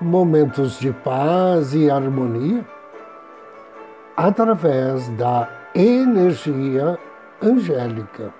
momentos de paz e harmonia, através da energia angélica.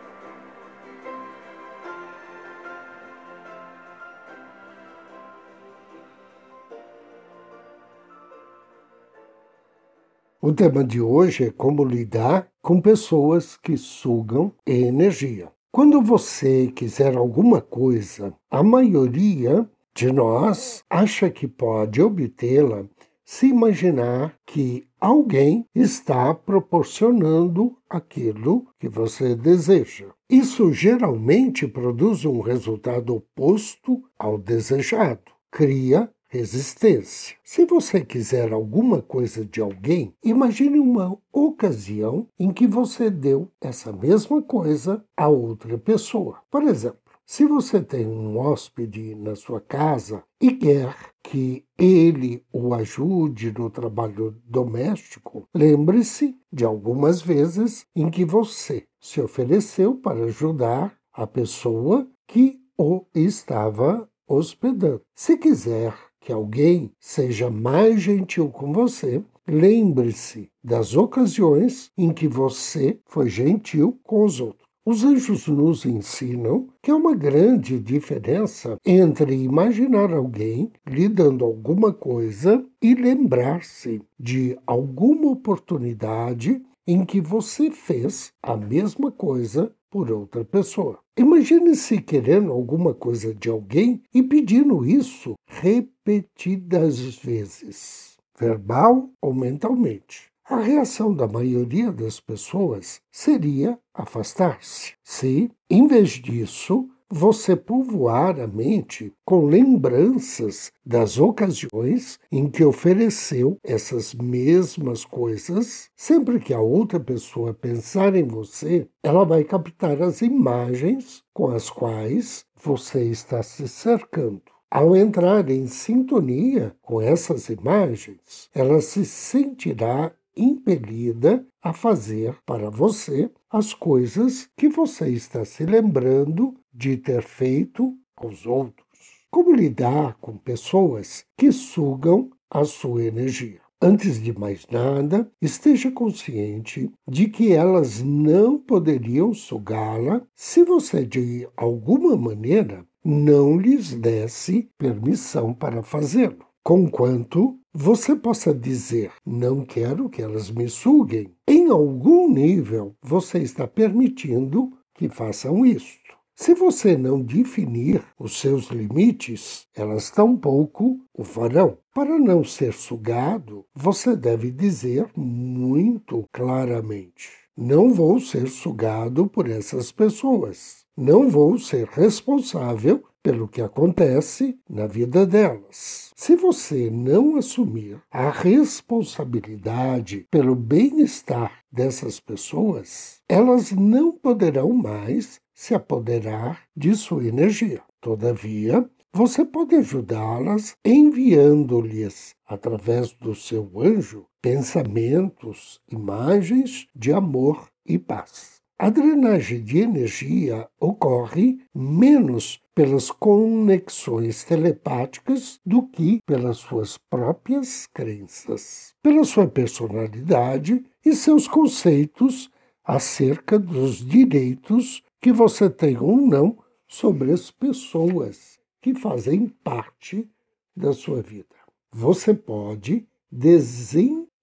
O tema de hoje é como lidar com pessoas que sugam energia. Quando você quiser alguma coisa, a maioria de nós acha que pode obtê-la se imaginar que alguém está proporcionando aquilo que você deseja. Isso geralmente produz um resultado oposto ao desejado. Cria resistência. Se você quiser alguma coisa de alguém, imagine uma ocasião em que você deu essa mesma coisa a outra pessoa. Por exemplo, se você tem um hóspede na sua casa e quer que ele o ajude no trabalho doméstico, lembre-se de algumas vezes em que você se ofereceu para ajudar a pessoa que o estava hospedando. Se quiser que alguém seja mais gentil com você, lembre-se das ocasiões em que você foi gentil com os outros. Os anjos nos ensinam que há uma grande diferença entre imaginar alguém lhe dando alguma coisa e lembrar-se de alguma oportunidade em que você fez a mesma coisa por outra pessoa. Imagine-se querendo alguma coisa de alguém e pedindo isso repetidas vezes, verbal ou mentalmente. A reação da maioria das pessoas seria afastar-se. Se, em vez disso, você povoar a mente com lembranças das ocasiões em que ofereceu essas mesmas coisas, sempre que a outra pessoa pensar em você, ela vai captar as imagens com as quais você está se cercando. Ao entrar em sintonia com essas imagens, ela se sentirá impelida a fazer para você as coisas que você está se lembrando de ter feito aos outros. Como lidar com pessoas que sugam a sua energia? Antes de mais nada, esteja consciente de que elas não poderiam sugá-la se você, de alguma maneira, não lhes desse permissão para fazê-lo. Conquanto você possa dizer: Não quero que elas me suguem. Em algum nível, você está permitindo que façam isto. Se você não definir os seus limites, elas tampouco o farão. Para não ser sugado, você deve dizer muito claramente: Não vou ser sugado por essas pessoas. Não vou ser responsável pelo que acontece na vida delas. Se você não assumir a responsabilidade pelo bem-estar dessas pessoas, elas não poderão mais se apoderar de sua energia. Todavia, você pode ajudá-las enviando-lhes, através do seu anjo, pensamentos, imagens de amor e paz. A drenagem de energia ocorre menos pelas conexões telepáticas do que pelas suas próprias crenças, pela sua personalidade e seus conceitos acerca dos direitos que você tem ou não sobre as pessoas que fazem parte da sua vida. Você pode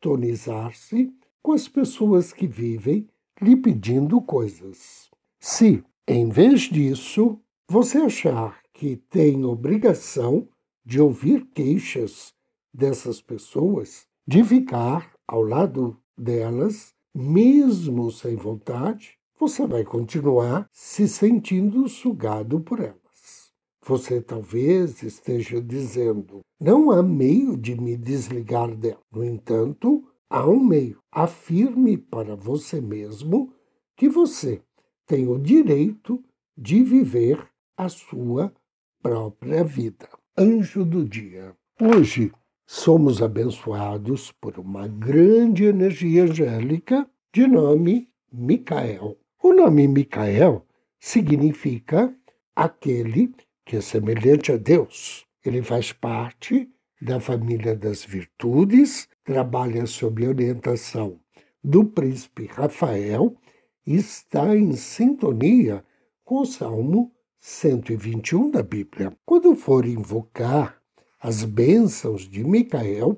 desintonizar-se com as pessoas que vivem lhe pedindo coisas. Se, em vez disso, você achar que tem obrigação de ouvir queixas dessas pessoas, de ficar ao lado delas, mesmo sem vontade, você vai continuar se sentindo sugado por elas. Você talvez esteja dizendo: não há meio de me desligar dela. No entanto, há um meio. Afirme para você mesmo que você tem o direito de viver a sua própria vida. Anjo do dia. Hoje somos abençoados por uma grande energia angélica de nome Micael. O nome Micael significa aquele que é semelhante a Deus. Ele faz parte da família das virtudes, trabalha sob orientação do príncipe Rafael e está em sintonia com o Salmo 121 da Bíblia. Quando for invocar as bênçãos de Micael,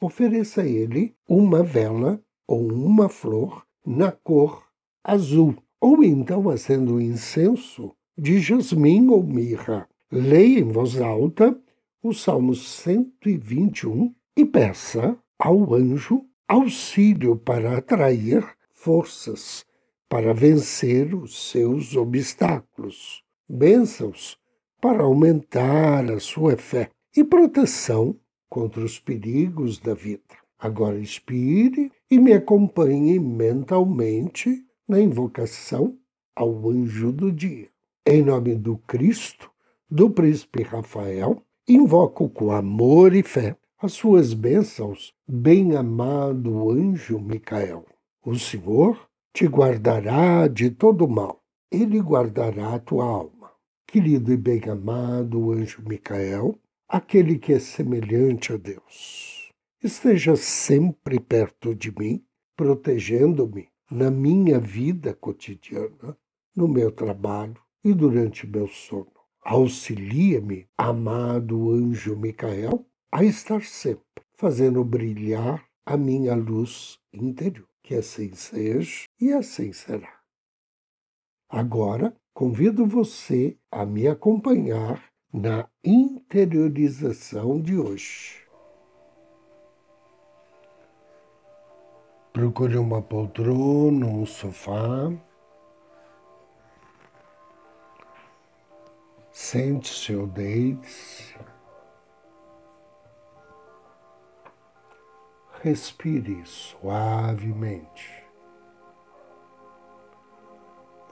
ofereça a ele uma vela ou uma flor na cor azul, ou então acenda um incenso de jasmim ou mirra. Leia em voz alta o Salmo 121 e peça ao anjo auxílio para atrair forças para vencer os seus obstáculos, bênçãos para aumentar a sua fé e proteção contra os perigos da vida. Agora inspire e me acompanhe mentalmente na invocação ao anjo do dia. Em nome do Cristo, do príncipe Rafael, invoco com amor e fé as suas bênçãos, bem-amado anjo Micael. O Senhor te guardará de todo mal. Ele guardará a tua alma. Querido e bem-amado anjo Micael, aquele que é semelhante a Deus, esteja sempre perto de mim, protegendo-me na minha vida cotidiana, no meu trabalho, e durante meu sono. Auxilia-me, amado anjo Micael, a estar sempre fazendo brilhar a minha luz interior. Que assim seja e assim será. Agora, convido você a me acompanhar na interiorização de hoje. Procure uma poltrona, um sofá Sente-se ou deite-se. Respire suavemente,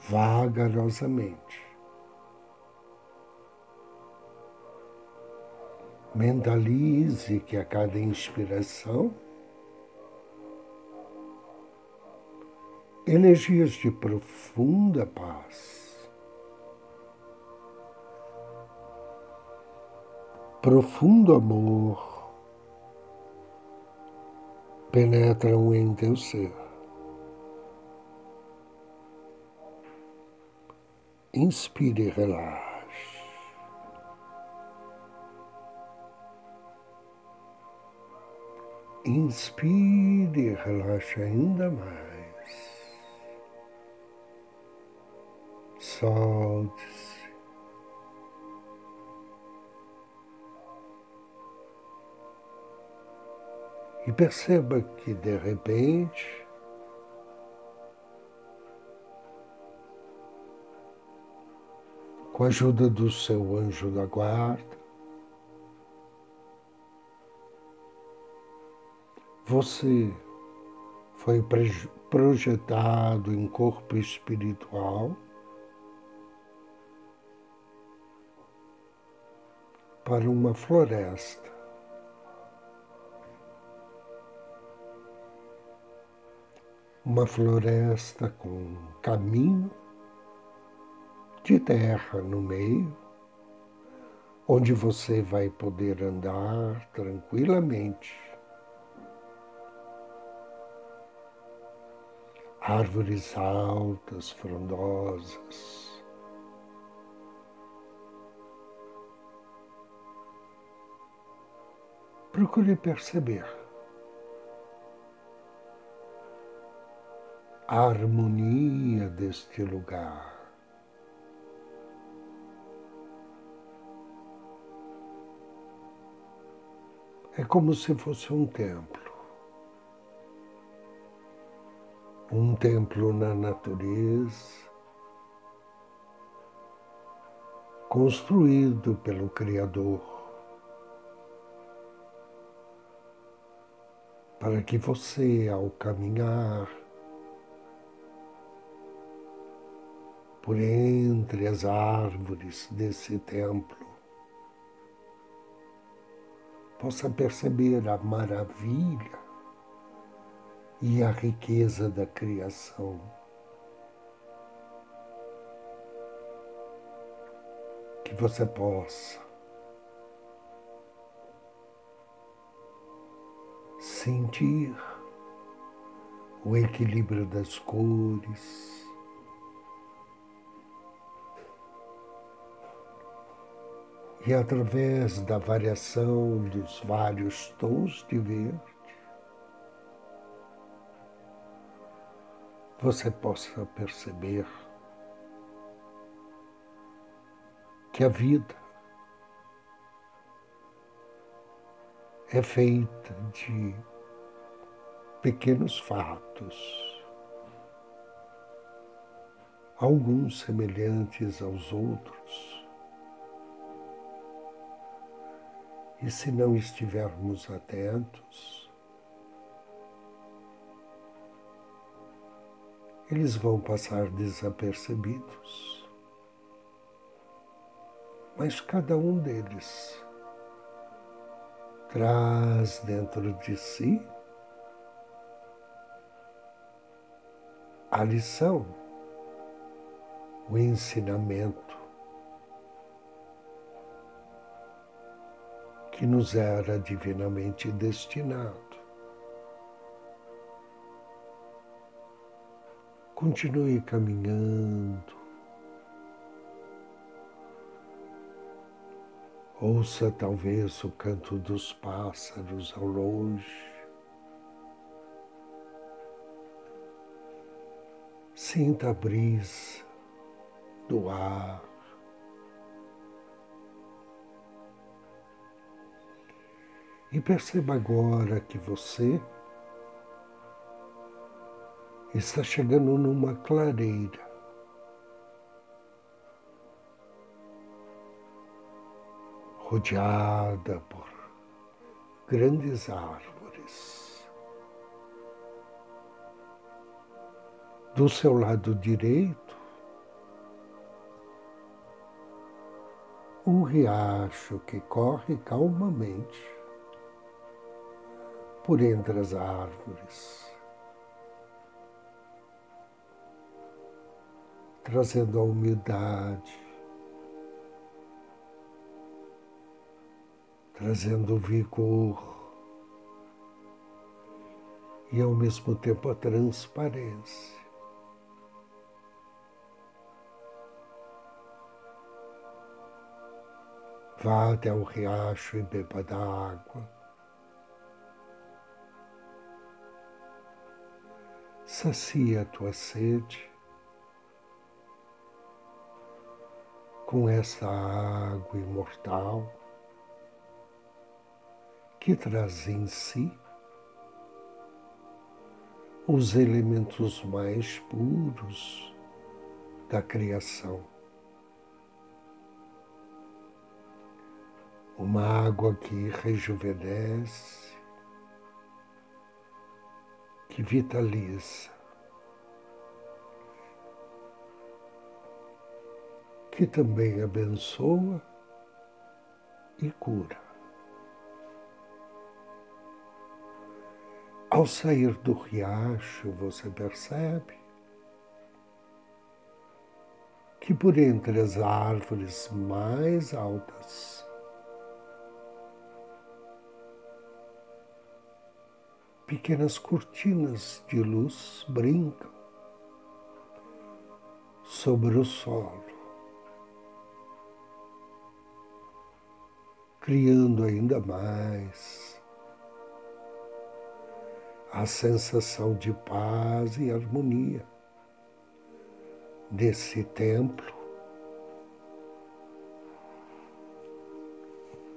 vagarosamente. Mentalize que a cada inspiração, energias de profunda paz profundo amor penetram em teu ser. Inspire e relaxe. Inspire e relaxe ainda mais. Solte-se. E perceba que, de repente, com a ajuda do seu anjo da guarda, você foi projetado em corpo espiritual para uma floresta. Uma floresta com caminho de terra no meio, onde você vai poder andar tranquilamente. Árvores altas, frondosas. Procure perceber a harmonia deste lugar. É como se fosse um templo. Um templo na natureza, construído pelo Criador, para que você, ao caminhar por entre as árvores desse templo, possa perceber a maravilha e a riqueza da criação. que você possa sentir o equilíbrio das cores. E através da variação dos vários tons de verde, você possa perceber que a vida é feita de pequenos fatos, alguns semelhantes aos outros. E se não estivermos atentos, eles vão passar desapercebidos. Mas cada um deles traz dentro de si a lição, o ensinamento que nos era divinamente destinado. Continue caminhando, Ouça talvez o canto dos pássaros ao longe. Sinta a brisa do ar. E perceba agora que você está chegando numa clareira. rodeada por grandes árvores. Do seu lado direito, um riacho que corre calmamente por entre as árvores, trazendo a humildade, trazendo vigor e ao mesmo tempo a transparência. Vá até o riacho e beba da Sacia a tua sede com essa água imortal que traz em si os elementos mais puros da criação. Uma água que rejuvenesce, que vitaliza, que também abençoa e cura. Ao sair do riacho, você percebe que por entre as árvores mais altas, pequenas cortinas de luz brincam sobre o solo, criando ainda mais a sensação de paz e harmonia desse templo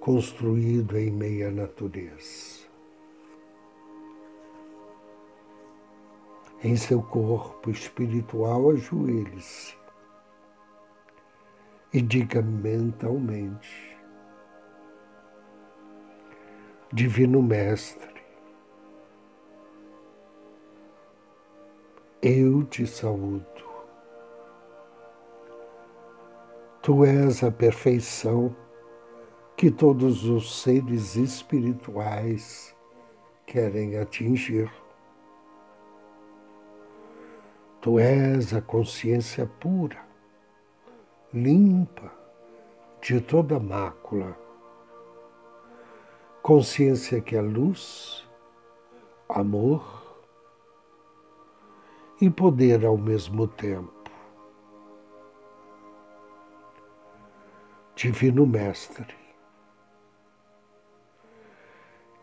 construído em meia natureza. Em seu corpo espiritual, ajoelhe-se e diga mentalmente: Divino Mestre, eu te saúdo. Tu és a perfeição que todos os seres espirituais querem atingir. Tu és a consciência pura, limpa de toda mácula. Consciência que é luz, amor e poder ao mesmo tempo. Divino Mestre,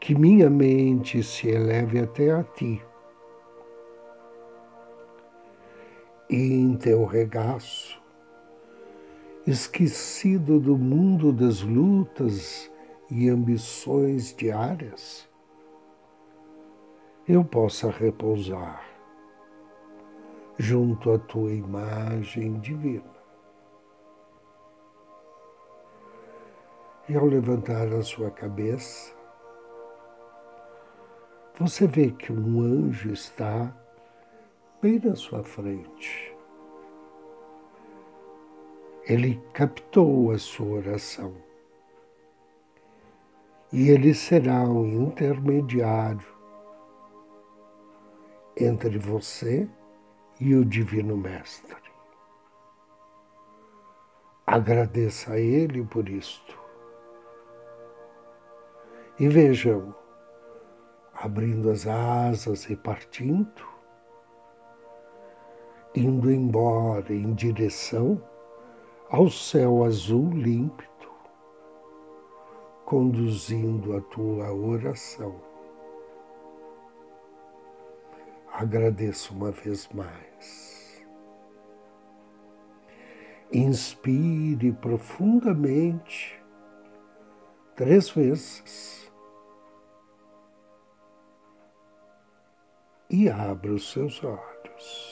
que minha mente se eleve até a Ti e em Teu regaço, esquecido do mundo das lutas e ambições diárias, eu possa repousar junto à Tua imagem divina. E ao levantar a sua cabeça, você vê que um anjo está bem na sua frente. Ele captou a sua oração. E ele será o intermediário entre você e o Divino Mestre. Agradeça a Ele por isto. E vejam, abrindo as asas e partindo, indo embora em direção ao céu azul límpido, conduzindo a tua oração. Agradeço uma vez mais. Inspire profundamente três vezes e abra os seus olhos.